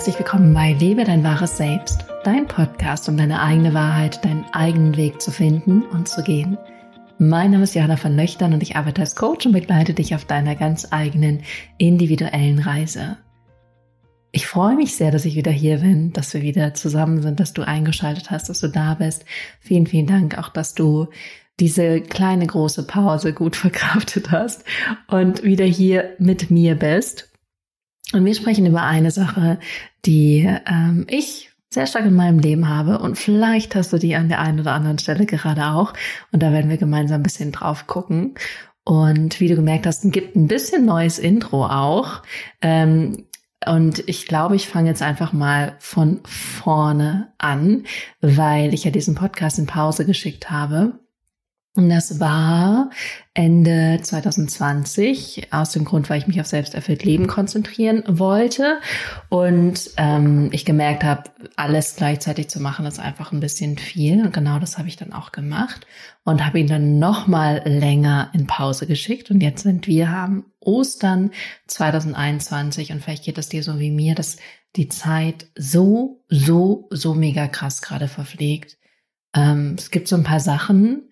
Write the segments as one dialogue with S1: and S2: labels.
S1: herzlich willkommen bei Lebe dein wahres Selbst, dein Podcast, um deine eigene Wahrheit, deinen eigenen Weg zu finden und zu gehen. Mein Name ist Johanna von Löchtern und ich arbeite als Coach und begleite dich auf deiner ganz eigenen individuellen Reise. Ich freue mich sehr, dass ich wieder hier bin, dass wir wieder zusammen sind, dass du eingeschaltet hast, dass du da bist. Vielen, vielen Dank auch, dass du diese kleine große Pause gut verkraftet hast und wieder hier mit mir bist. Und wir sprechen über eine Sache, die ähm, ich sehr stark in meinem Leben habe und vielleicht hast du die an der einen oder anderen Stelle gerade auch und da werden wir gemeinsam ein bisschen drauf gucken. Und wie du gemerkt hast, gibt ein bisschen neues Intro auch. Ähm, und ich glaube, ich fange jetzt einfach mal von vorne an, weil ich ja diesen Podcast in Pause geschickt habe. Und das war Ende 2020, aus dem Grund, weil ich mich auf selbsterfüllt Leben konzentrieren wollte und ähm, ich gemerkt habe, alles gleichzeitig zu machen, ist einfach ein bisschen viel. Und genau das habe ich dann auch gemacht und habe ihn dann noch mal länger in Pause geschickt. Und jetzt sind wir haben Ostern 2021 und vielleicht geht es dir so wie mir, dass die Zeit so, so, so mega krass gerade verpflegt. Ähm, es gibt so ein paar Sachen,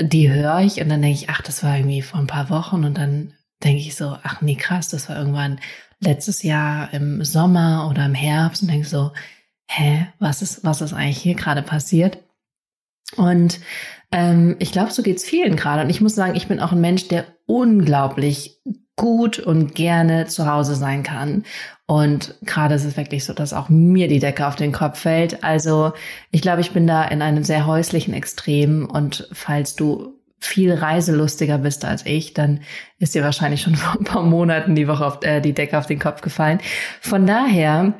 S1: die höre ich und dann denke ich, ach, das war irgendwie vor ein paar Wochen und dann denke ich so, ach nee, krass, das war irgendwann letztes Jahr im Sommer oder im Herbst und denke so, hä, was ist, was ist eigentlich hier gerade passiert? Und ähm, ich glaube, so geht's vielen gerade. Und ich muss sagen, ich bin auch ein Mensch, der unglaublich gut und gerne zu Hause sein kann. Und gerade ist es wirklich so, dass auch mir die Decke auf den Kopf fällt. Also ich glaube, ich bin da in einem sehr häuslichen Extrem. Und falls du viel reiselustiger bist als ich, dann ist dir wahrscheinlich schon vor ein paar Monaten die Woche auf, äh, die Decke auf den Kopf gefallen. Von daher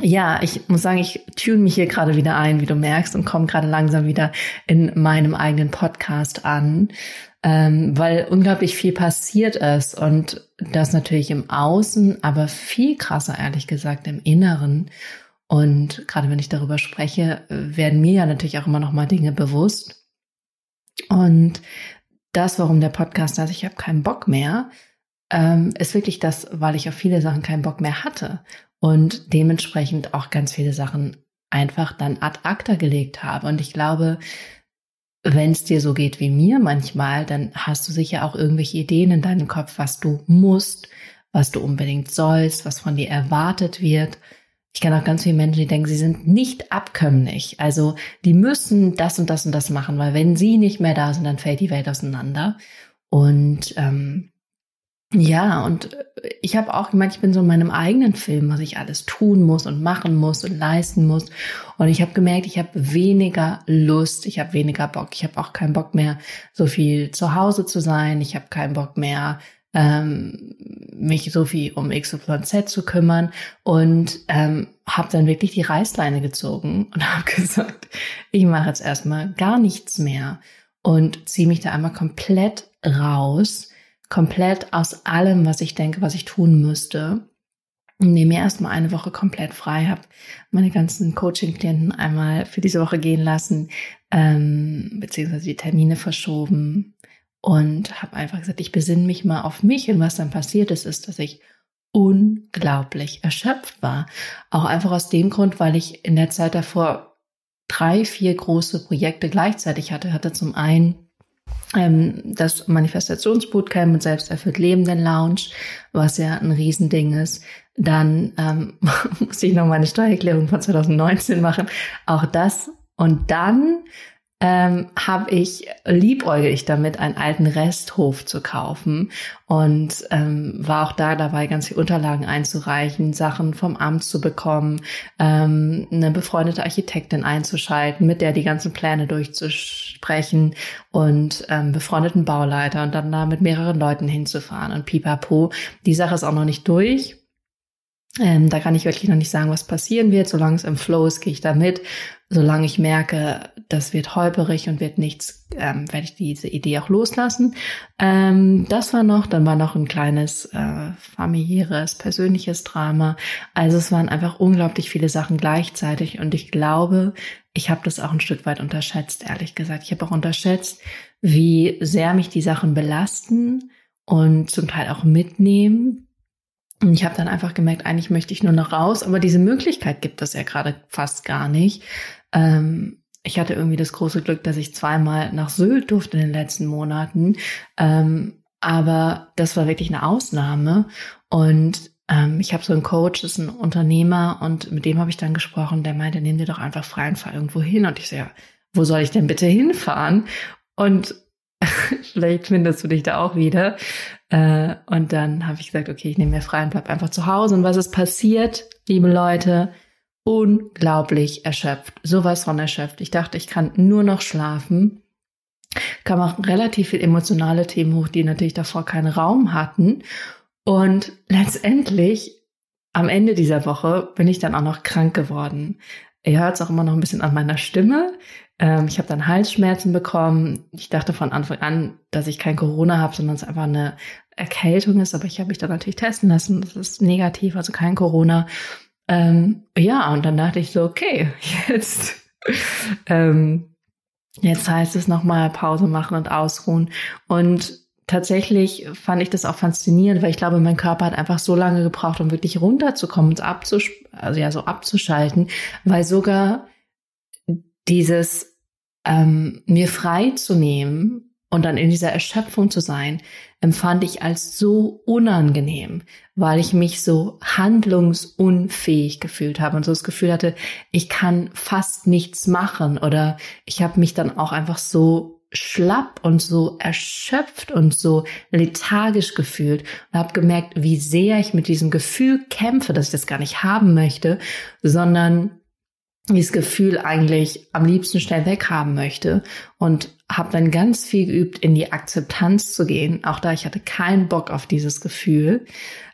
S1: ja, ich muss sagen, ich tune mich hier gerade wieder ein, wie du merkst, und komme gerade langsam wieder in meinem eigenen Podcast an ähm, weil unglaublich viel passiert ist und das natürlich im Außen, aber viel krasser, ehrlich gesagt, im Inneren. Und gerade wenn ich darüber spreche, werden mir ja natürlich auch immer noch mal Dinge bewusst. Und das, warum der Podcast heißt, ich habe keinen Bock mehr, ähm, ist wirklich das, weil ich auf viele Sachen keinen Bock mehr hatte und dementsprechend auch ganz viele Sachen einfach dann ad acta gelegt habe. Und ich glaube, wenn es dir so geht wie mir manchmal, dann hast du sicher auch irgendwelche Ideen in deinem Kopf, was du musst, was du unbedingt sollst, was von dir erwartet wird. Ich kenne auch ganz viele Menschen, die denken, sie sind nicht abkömmlich. Also die müssen das und das und das machen, weil wenn sie nicht mehr da sind, dann fällt die Welt auseinander. Und ähm, ja, und äh, ich habe auch gemeint, ich bin so in meinem eigenen Film, was ich alles tun muss und machen muss und leisten muss. Und ich habe gemerkt, ich habe weniger Lust, ich habe weniger Bock. Ich habe auch keinen Bock mehr, so viel zu Hause zu sein. Ich habe keinen Bock mehr, ähm, mich so viel um XYZ zu kümmern. Und ähm, habe dann wirklich die Reißleine gezogen und habe gesagt, ich mache jetzt erstmal gar nichts mehr und ziehe mich da einmal komplett raus komplett aus allem, was ich denke, was ich tun müsste. Nehme mir erstmal eine Woche komplett frei, habe meine ganzen Coaching-Klienten einmal für diese Woche gehen lassen, ähm, beziehungsweise die Termine verschoben und habe einfach gesagt, ich besinne mich mal auf mich und was dann passiert ist, ist, dass ich unglaublich erschöpft war. Auch einfach aus dem Grund, weil ich in der Zeit davor drei, vier große Projekte gleichzeitig hatte. Hatte zum einen das Manifestationsbootcamp mit selbsterfüllt lebenden Lounge, was ja ein Riesending ist. Dann ähm, muss ich noch meine Steuererklärung von 2019 machen. Auch das. Und dann ähm, habe ich liebäugel damit, einen alten Resthof zu kaufen und ähm, war auch da dabei, ganz viele Unterlagen einzureichen, Sachen vom Amt zu bekommen, ähm, eine befreundete Architektin einzuschalten, mit der die ganzen Pläne durchzusprechen und ähm, befreundeten Bauleiter und dann da mit mehreren Leuten hinzufahren und pipapo. Die Sache ist auch noch nicht durch. Ähm, da kann ich wirklich noch nicht sagen, was passieren wird. Solange es im Flow ist, gehe ich da mit. Solange ich merke, das wird holperig und wird nichts, ähm, werde ich diese Idee auch loslassen. Ähm, das war noch, dann war noch ein kleines äh, familiäres, persönliches Drama. Also es waren einfach unglaublich viele Sachen gleichzeitig und ich glaube, ich habe das auch ein Stück weit unterschätzt, ehrlich gesagt. Ich habe auch unterschätzt, wie sehr mich die Sachen belasten und zum Teil auch mitnehmen Und ich habe dann einfach gemerkt, eigentlich möchte ich nur noch raus, aber diese Möglichkeit gibt es ja gerade fast gar nicht. Ähm, ich hatte irgendwie das große Glück, dass ich zweimal nach Sylt durfte in den letzten Monaten. Ähm, aber das war wirklich eine Ausnahme. Und ähm, ich habe so einen Coach, das ist ein Unternehmer und mit dem habe ich dann gesprochen. Der meinte, nimm dir doch einfach frei und fahr irgendwo hin. Und ich so, ja, wo soll ich denn bitte hinfahren? Und vielleicht findest du dich da auch wieder. Äh, und dann habe ich gesagt, okay, ich nehme mir frei und bleib einfach zu Hause. Und was ist passiert, liebe Leute? Unglaublich erschöpft. Sowas von erschöpft. Ich dachte, ich kann nur noch schlafen. Kam auch relativ viel emotionale Themen hoch, die natürlich davor keinen Raum hatten. Und letztendlich, am Ende dieser Woche, bin ich dann auch noch krank geworden. Ihr hört es auch immer noch ein bisschen an meiner Stimme. Ähm, ich habe dann Halsschmerzen bekommen. Ich dachte von Anfang an, dass ich kein Corona habe, sondern es einfach eine Erkältung ist. Aber ich habe mich dann natürlich testen lassen. Das ist negativ, also kein Corona. Ähm, ja, und dann dachte ich so, okay, jetzt, ähm, jetzt heißt es nochmal Pause machen und ausruhen. Und tatsächlich fand ich das auch faszinierend, weil ich glaube, mein Körper hat einfach so lange gebraucht, um wirklich runterzukommen und abzusch also ja, so abzuschalten, weil sogar dieses ähm, mir frei zu nehmen und dann in dieser Erschöpfung zu sein, empfand ich als so unangenehm, weil ich mich so handlungsunfähig gefühlt habe und so das Gefühl hatte, ich kann fast nichts machen oder ich habe mich dann auch einfach so schlapp und so erschöpft und so lethargisch gefühlt und habe gemerkt, wie sehr ich mit diesem Gefühl kämpfe, dass ich das gar nicht haben möchte, sondern dieses Gefühl eigentlich am liebsten schnell weghaben möchte. Und habe dann ganz viel geübt, in die Akzeptanz zu gehen. Auch da, ich hatte keinen Bock auf dieses Gefühl.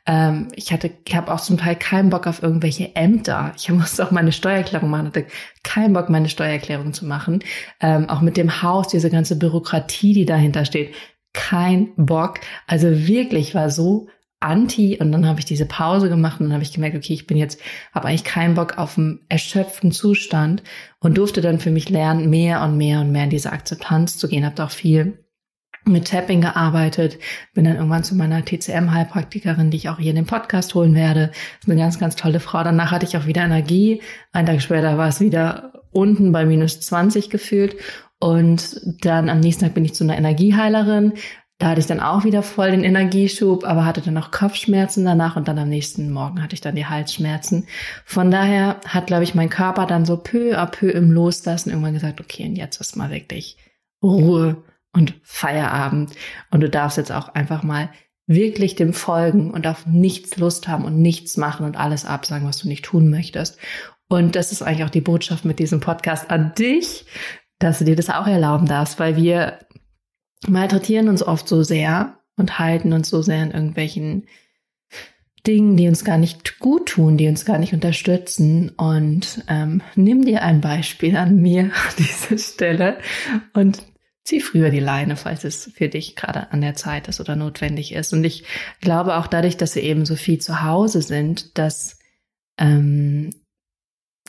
S1: Ähm, ich hatte, ich habe auch zum Teil keinen Bock auf irgendwelche Ämter. Ich musste auch meine Steuererklärung machen, hatte keinen Bock, meine Steuererklärung zu machen. Ähm, auch mit dem Haus, diese ganze Bürokratie, die dahinter steht, kein Bock. Also wirklich war so anti und dann habe ich diese Pause gemacht und dann habe ich gemerkt, okay, ich bin jetzt, habe eigentlich keinen Bock auf einen erschöpften Zustand und durfte dann für mich lernen, mehr und mehr und mehr in diese Akzeptanz zu gehen. Habe auch viel mit Tapping gearbeitet, bin dann irgendwann zu meiner TCM-Heilpraktikerin, die ich auch hier in den Podcast holen werde. Das ist eine ganz, ganz tolle Frau. Danach hatte ich auch wieder Energie. Ein Tag später war es wieder unten bei minus 20 gefühlt. Und dann am nächsten Tag bin ich zu einer Energieheilerin, da hatte ich dann auch wieder voll den Energieschub, aber hatte dann auch Kopfschmerzen danach und dann am nächsten Morgen hatte ich dann die Halsschmerzen. Von daher hat, glaube ich, mein Körper dann so peu à peu im Loslassen irgendwann gesagt, okay, und jetzt ist mal wirklich Ruhe und Feierabend. Und du darfst jetzt auch einfach mal wirklich dem folgen und auf nichts Lust haben und nichts machen und alles absagen, was du nicht tun möchtest. Und das ist eigentlich auch die Botschaft mit diesem Podcast an dich, dass du dir das auch erlauben darfst, weil wir malträtieren uns oft so sehr und halten uns so sehr in irgendwelchen Dingen, die uns gar nicht gut tun, die uns gar nicht unterstützen. Und ähm, nimm dir ein Beispiel an mir an dieser Stelle und zieh früher die Leine, falls es für dich gerade an der Zeit ist oder notwendig ist. Und ich glaube auch dadurch, dass wir eben so viel zu Hause sind, dass ähm,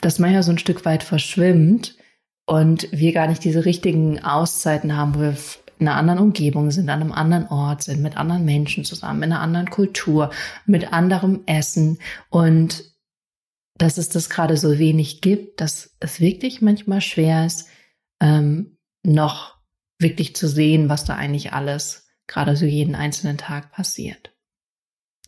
S1: das manchmal so ein Stück weit verschwimmt und wir gar nicht diese richtigen Auszeiten haben, wo wir in einer anderen Umgebung sind, an einem anderen Ort sind, mit anderen Menschen zusammen, in einer anderen Kultur, mit anderem Essen und dass es das gerade so wenig gibt, dass es wirklich manchmal schwer ist, ähm, noch wirklich zu sehen, was da eigentlich alles gerade so jeden einzelnen Tag passiert.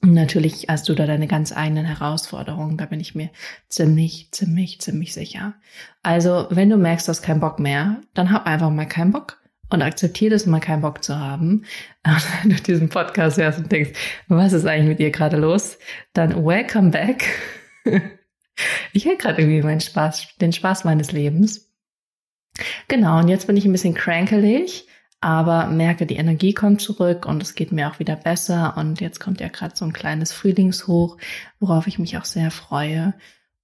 S1: Und natürlich hast du da deine ganz eigenen Herausforderungen, da bin ich mir ziemlich, ziemlich, ziemlich sicher. Also, wenn du merkst, du hast keinen Bock mehr, dann hab einfach mal keinen Bock und akzeptiere das, mal keinen Bock zu haben. wenn du diesen Podcast hörst und denkst, was ist eigentlich mit dir gerade los, dann welcome back. ich hätte gerade irgendwie meinen Spaß, den Spaß meines Lebens. Genau, und jetzt bin ich ein bisschen crankelig, aber merke, die Energie kommt zurück und es geht mir auch wieder besser. Und jetzt kommt ja gerade so ein kleines Frühlingshoch, worauf ich mich auch sehr freue.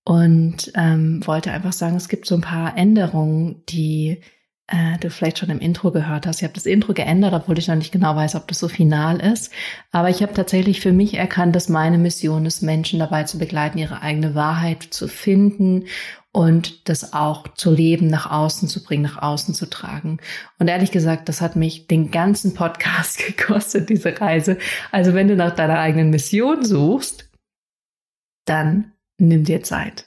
S1: Und ähm, wollte einfach sagen, es gibt so ein paar Änderungen, die äh, du vielleicht schon im Intro gehört hast. Ich habe das Intro geändert, obwohl ich noch nicht genau weiß, ob das so final ist. Aber ich habe tatsächlich für mich erkannt, dass meine Mission ist, Menschen dabei zu begleiten, ihre eigene Wahrheit zu finden und das auch zu leben, nach außen zu bringen, nach außen zu tragen. Und ehrlich gesagt, das hat mich den ganzen Podcast gekostet, diese Reise. Also wenn du nach deiner eigenen Mission suchst, dann nimm dir Zeit.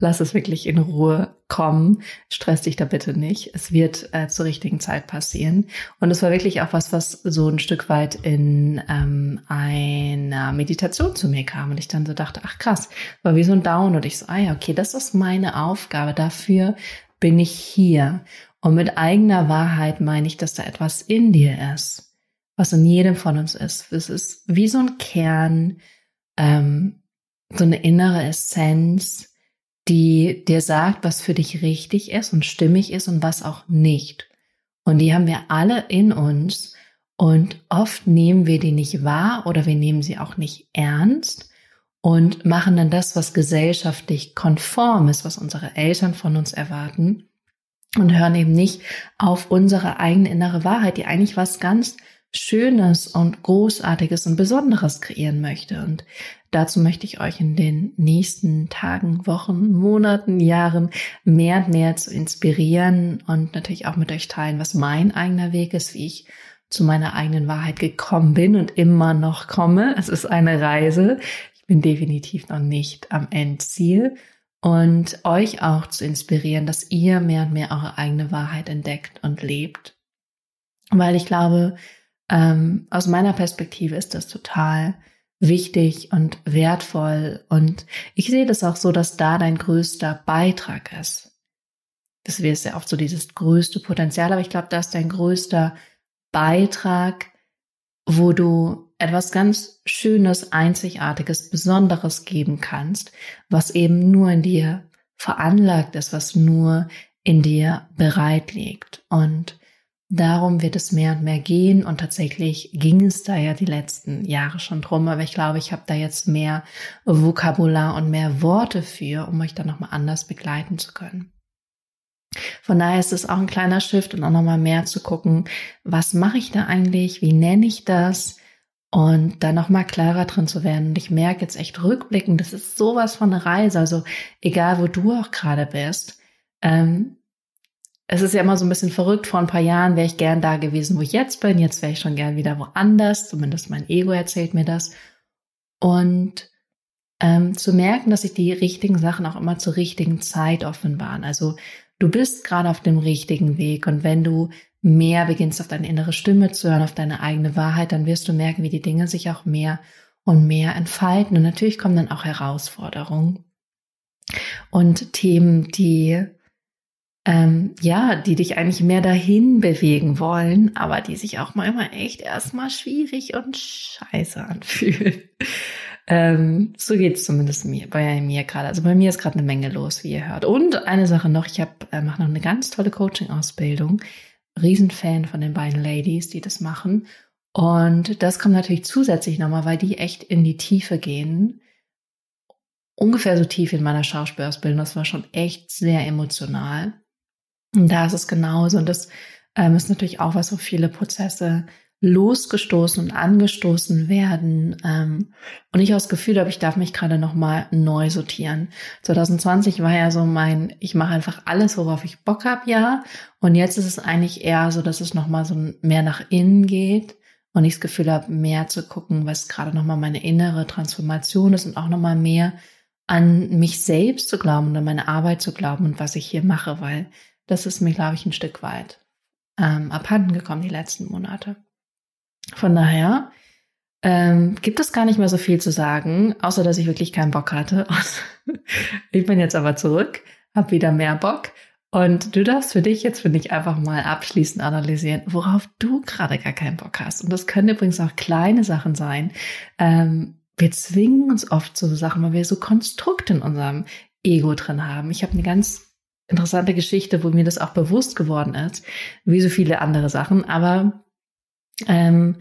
S1: Lass es wirklich in Ruhe kommen. Stress dich da bitte nicht. Es wird äh, zur richtigen Zeit passieren. Und es war wirklich auch was, was so ein Stück weit in ähm, einer Meditation zu mir kam. Und ich dann so dachte, ach krass, war wie so ein Down. Und ich so, ah ja, okay, das ist meine Aufgabe. Dafür bin ich hier. Und mit eigener Wahrheit meine ich, dass da etwas in dir ist, was in jedem von uns ist. Es ist wie so ein Kern, ähm, so eine innere Essenz, die dir sagt, was für dich richtig ist und stimmig ist und was auch nicht. Und die haben wir alle in uns und oft nehmen wir die nicht wahr oder wir nehmen sie auch nicht ernst und machen dann das, was gesellschaftlich konform ist, was unsere Eltern von uns erwarten und hören eben nicht auf unsere eigene innere Wahrheit, die eigentlich was ganz Schönes und Großartiges und Besonderes kreieren möchte. Und dazu möchte ich euch in den nächsten Tagen, Wochen, Monaten, Jahren mehr und mehr zu inspirieren und natürlich auch mit euch teilen, was mein eigener Weg ist, wie ich zu meiner eigenen Wahrheit gekommen bin und immer noch komme. Es ist eine Reise. Ich bin definitiv noch nicht am Endziel und euch auch zu inspirieren, dass ihr mehr und mehr eure eigene Wahrheit entdeckt und lebt. Weil ich glaube, ähm, aus meiner Perspektive ist das total wichtig und wertvoll. Und ich sehe das auch so, dass da dein größter Beitrag ist. Das wäre ja oft so dieses größte Potenzial, aber ich glaube, da ist dein größter Beitrag, wo du etwas ganz Schönes, Einzigartiges, Besonderes geben kannst, was eben nur in dir veranlagt ist, was nur in dir bereit liegt. Und Darum wird es mehr und mehr gehen. Und tatsächlich ging es da ja die letzten Jahre schon drum, aber ich glaube, ich habe da jetzt mehr Vokabular und mehr Worte für, um euch da nochmal anders begleiten zu können. Von daher ist es auch ein kleiner Shift und auch nochmal mehr zu gucken, was mache ich da eigentlich, wie nenne ich das? Und da nochmal klarer drin zu werden. Und ich merke jetzt echt rückblickend, das ist sowas von eine Reise, also egal wo du auch gerade bist, ähm, es ist ja immer so ein bisschen verrückt. Vor ein paar Jahren wäre ich gern da gewesen, wo ich jetzt bin. Jetzt wäre ich schon gern wieder woanders. Zumindest mein Ego erzählt mir das. Und ähm, zu merken, dass sich die richtigen Sachen auch immer zur richtigen Zeit offenbaren. Also du bist gerade auf dem richtigen Weg. Und wenn du mehr beginnst, auf deine innere Stimme zu hören, auf deine eigene Wahrheit, dann wirst du merken, wie die Dinge sich auch mehr und mehr entfalten. Und natürlich kommen dann auch Herausforderungen und Themen, die ähm, ja, die dich eigentlich mehr dahin bewegen wollen, aber die sich auch manchmal echt erstmal schwierig und scheiße anfühlen. ähm, so geht's zumindest mir, bei mir gerade. Also bei mir ist gerade eine Menge los, wie ihr hört. Und eine Sache noch, ich habe äh, mache noch eine ganz tolle Coaching-Ausbildung. Riesenfan von den beiden Ladies, die das machen. Und das kommt natürlich zusätzlich nochmal, weil die echt in die Tiefe gehen. Ungefähr so tief in meiner Schauspielausbildung. Das war schon echt sehr emotional. Und da ist es genauso. Und das ähm, ist natürlich auch was, wo viele Prozesse losgestoßen und angestoßen werden. Ähm, und ich auch das Gefühl habe, ich darf mich gerade nochmal neu sortieren. 2020 war ja so mein, ich mache einfach alles, worauf ich Bock habe, ja. Und jetzt ist es eigentlich eher so, dass es nochmal so mehr nach innen geht und ich das Gefühl habe, mehr zu gucken, was gerade nochmal meine innere Transformation ist und auch nochmal mehr an mich selbst zu glauben und an meine Arbeit zu glauben und was ich hier mache, weil das ist mir, glaube ich, ein Stück weit ähm, abhanden gekommen die letzten Monate. Von daher ähm, gibt es gar nicht mehr so viel zu sagen, außer dass ich wirklich keinen Bock hatte. ich bin jetzt aber zurück, habe wieder mehr Bock. Und du darfst für dich jetzt, finde ich, einfach mal abschließend analysieren, worauf du gerade gar keinen Bock hast. Und das können übrigens auch kleine Sachen sein. Ähm, wir zwingen uns oft zu Sachen, weil wir so Konstrukte in unserem Ego drin haben. Ich habe eine ganz interessante Geschichte, wo mir das auch bewusst geworden ist, wie so viele andere Sachen. Aber ähm,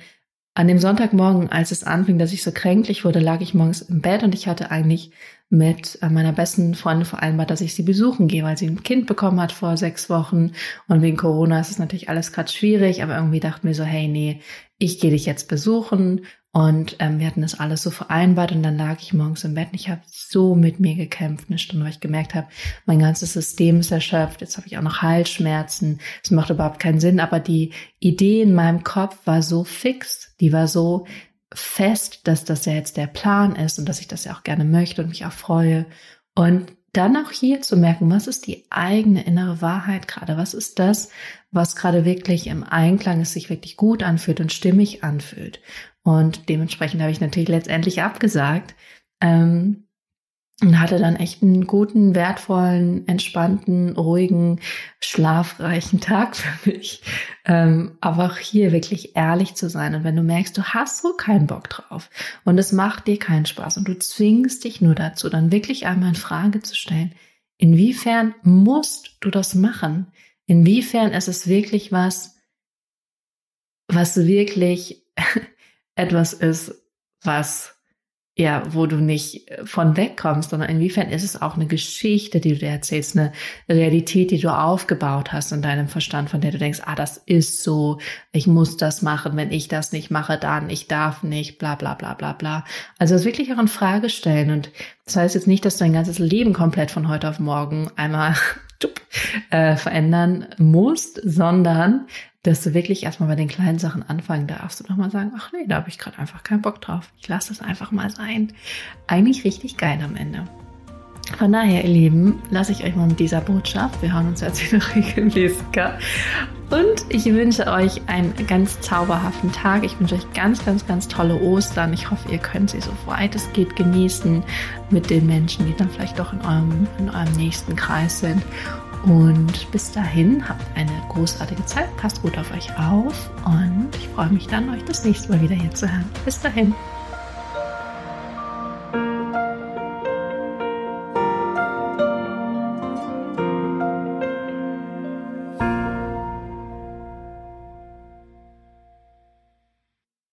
S1: an dem Sonntagmorgen, als es anfing, dass ich so kränklich wurde, lag ich morgens im Bett und ich hatte eigentlich mit äh, meiner besten Freundin vereinbart, dass ich sie besuchen gehe, weil sie ein Kind bekommen hat vor sechs Wochen und wegen Corona ist es natürlich alles gerade schwierig, aber irgendwie dachten wir so, hey, nee, ich gehe dich jetzt besuchen und ähm, wir hatten das alles so vereinbart und dann lag ich morgens im Bett und ich habe so mit mir gekämpft, eine Stunde, weil ich gemerkt habe, mein ganzes System ist erschöpft, jetzt habe ich auch noch Halsschmerzen, es macht überhaupt keinen Sinn, aber die Idee in meinem Kopf war so fix, die war so fest, dass das ja jetzt der Plan ist und dass ich das ja auch gerne möchte und mich auch freue. Und dann auch hier zu merken, was ist die eigene innere Wahrheit gerade? Was ist das, was gerade wirklich im Einklang ist, sich wirklich gut anfühlt und stimmig anfühlt? Und dementsprechend habe ich natürlich letztendlich abgesagt. Ähm, und hatte dann echt einen guten, wertvollen, entspannten, ruhigen, schlafreichen Tag für mich. Ähm, aber auch hier wirklich ehrlich zu sein. Und wenn du merkst, du hast so keinen Bock drauf und es macht dir keinen Spaß und du zwingst dich nur dazu, dann wirklich einmal in Frage zu stellen, inwiefern musst du das machen? Inwiefern ist es wirklich was, was wirklich etwas ist, was ja, wo du nicht äh, von wegkommst, sondern inwiefern ist es auch eine Geschichte, die du dir erzählst, eine Realität, die du aufgebaut hast in deinem Verstand, von der du denkst, ah, das ist so, ich muss das machen, wenn ich das nicht mache, dann, ich darf nicht, bla bla bla bla bla. Also das wirklich auch in Frage stellen. Und das heißt jetzt nicht, dass du dein ganzes Leben komplett von heute auf morgen einmal äh, verändern musst, sondern dass du wirklich erstmal bei den kleinen Sachen anfangen darfst und nochmal sagen, ach nee, da habe ich gerade einfach keinen Bock drauf. Ich lasse das einfach mal sein. Eigentlich richtig geil am Ende. Von daher, ihr Lieben, lasse ich euch mal mit dieser Botschaft. Wir hören uns jetzt wieder regelmäßig. Und ich wünsche euch einen ganz zauberhaften Tag. Ich wünsche euch ganz, ganz, ganz tolle Ostern. Ich hoffe, ihr könnt sie so weit es geht genießen mit den Menschen, die dann vielleicht doch in eurem, in eurem nächsten Kreis sind. Und bis dahin habt eine großartige Zeit, passt gut auf euch auf und ich freue mich dann, euch das nächste Mal wieder hier zu hören. Bis dahin.